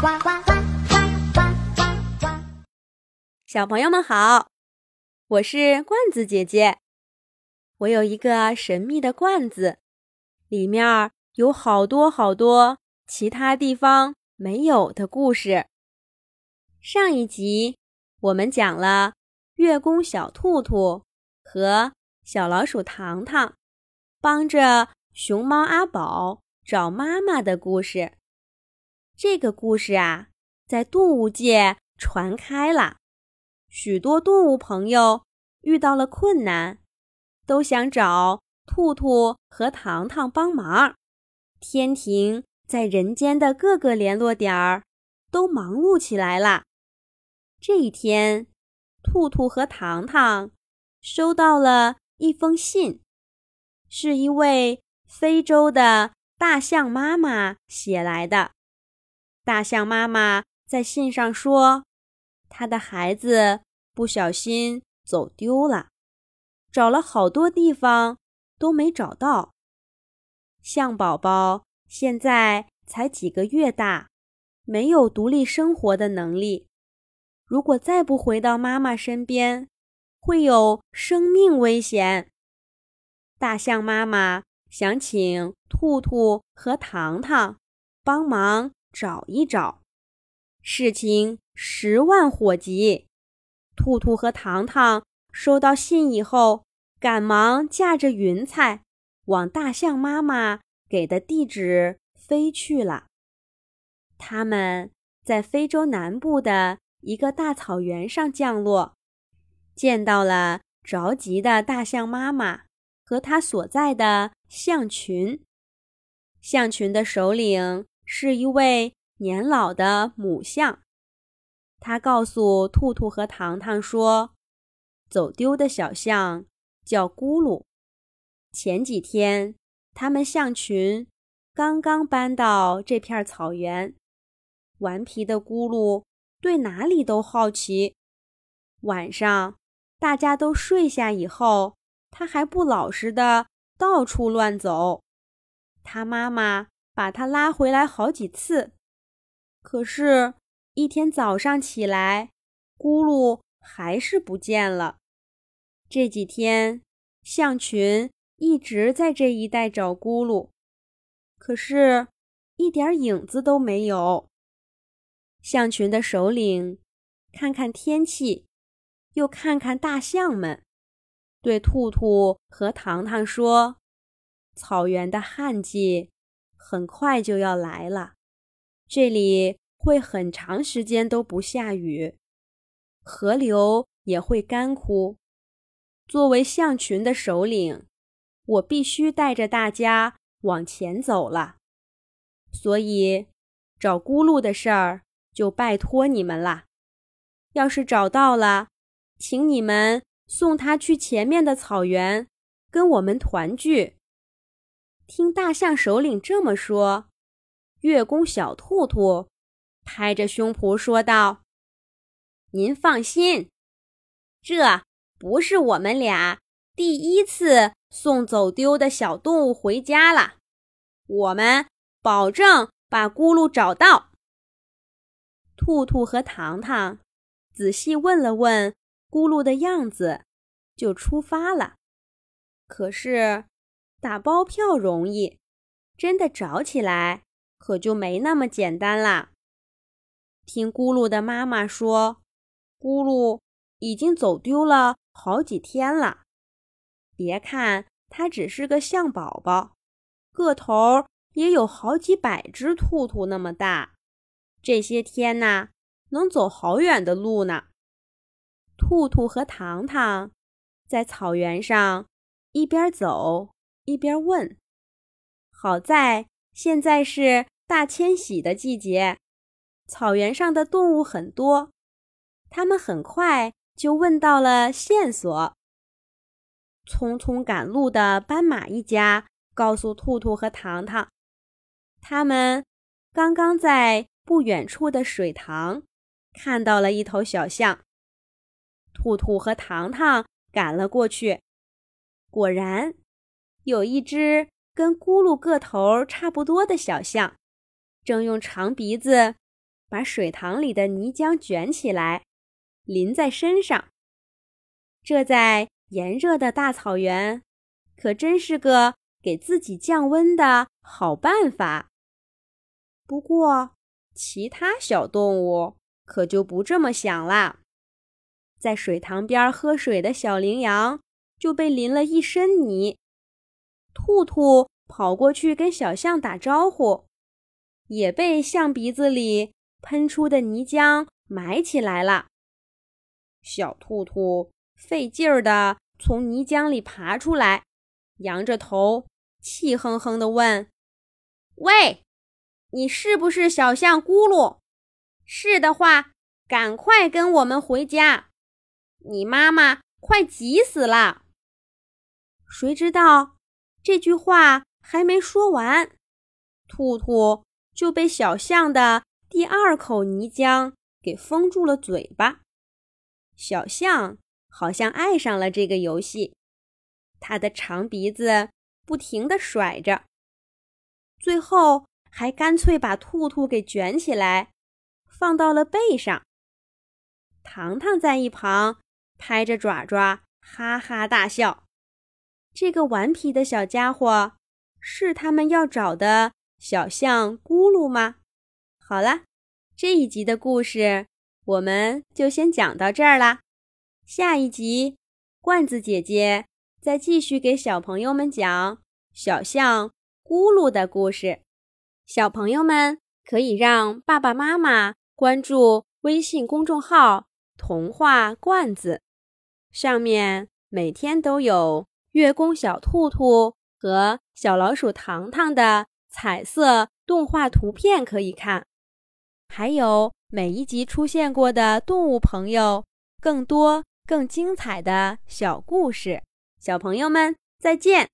呱呱呱呱呱呱呱！小朋友们好，我是罐子姐姐。我有一个神秘的罐子，里面有好多好多其他地方没有的故事。上一集我们讲了月宫小兔兔和小老鼠糖糖帮着熊猫阿宝找妈妈的故事。这个故事啊，在动物界传开了，许多动物朋友遇到了困难，都想找兔兔和糖糖帮忙。天庭在人间的各个联络点儿都忙碌起来了。这一天，兔兔和糖糖收到了一封信，是一位非洲的大象妈妈写来的。大象妈妈在信上说，她的孩子不小心走丢了，找了好多地方都没找到。象宝宝现在才几个月大，没有独立生活的能力。如果再不回到妈妈身边，会有生命危险。大象妈妈想请兔兔和糖糖帮忙找一找。事情十万火急，兔兔和糖糖收到信以后，赶忙驾着云彩往大象妈妈给的地址飞去了。他们在非洲南部的。一个大草原上降落，见到了着急的大象妈妈和她所在的象群。象群的首领是一位年老的母象，他告诉兔兔和糖糖说：“走丢的小象叫咕噜。前几天，他们象群刚刚搬到这片草原，顽皮的咕噜。”对哪里都好奇。晚上，大家都睡下以后，他还不老实的到处乱走。他妈妈把他拉回来好几次，可是，一天早上起来，咕噜还是不见了。这几天，象群一直在这一带找咕噜，可是，一点影子都没有。象群的首领看看天气，又看看大象们，对兔兔和糖糖说：“草原的旱季很快就要来了，这里会很长时间都不下雨，河流也会干枯。作为象群的首领，我必须带着大家往前走了。所以，找咕噜的事儿。”就拜托你们了。要是找到了，请你们送他去前面的草原，跟我们团聚。听大象首领这么说，月宫小兔兔拍着胸脯说道：“您放心，这不是我们俩第一次送走丢的小动物回家了。我们保证把咕噜找到。”兔兔和糖糖仔细问了问咕噜的样子，就出发了。可是打包票容易，真的找起来可就没那么简单啦。听咕噜的妈妈说，咕噜已经走丢了好几天了。别看它只是个象宝宝，个头也有好几百只兔兔那么大。这些天呐，能走好远的路呢。兔兔和糖糖在草原上一边走一边问：“好在现在是大迁徙的季节，草原上的动物很多。”他们很快就问到了线索。匆匆赶路的斑马一家告诉兔兔和糖糖，他们刚刚在。不远处的水塘，看到了一头小象。兔兔和糖糖赶了过去，果然有一只跟咕噜个头差不多的小象，正用长鼻子把水塘里的泥浆卷起来，淋在身上。这在炎热的大草原，可真是个给自己降温的好办法。不过，其他小动物可就不这么想啦。在水塘边喝水的小羚羊就被淋了一身泥，兔兔跑过去跟小象打招呼，也被象鼻子里喷出的泥浆埋起来了。小兔兔费劲儿地从泥浆里爬出来，仰着头，气哼哼地问：“喂，你是不是小象咕噜？是的话，赶快跟我们回家。”你妈妈快急死了！谁知道这句话还没说完，兔兔就被小象的第二口泥浆给封住了嘴巴。小象好像爱上了这个游戏，它的长鼻子不停地甩着，最后还干脆把兔兔给卷起来，放到了背上。糖糖在一旁。拍着爪爪，哈哈大笑。这个顽皮的小家伙是他们要找的小象咕噜吗？好了，这一集的故事我们就先讲到这儿啦。下一集，罐子姐姐再继续给小朋友们讲小象咕噜的故事。小朋友们可以让爸爸妈妈关注微信公众号“童话罐子”。上面每天都有月宫小兔兔和小老鼠糖糖的彩色动画图片可以看，还有每一集出现过的动物朋友更多更精彩的小故事。小朋友们再见。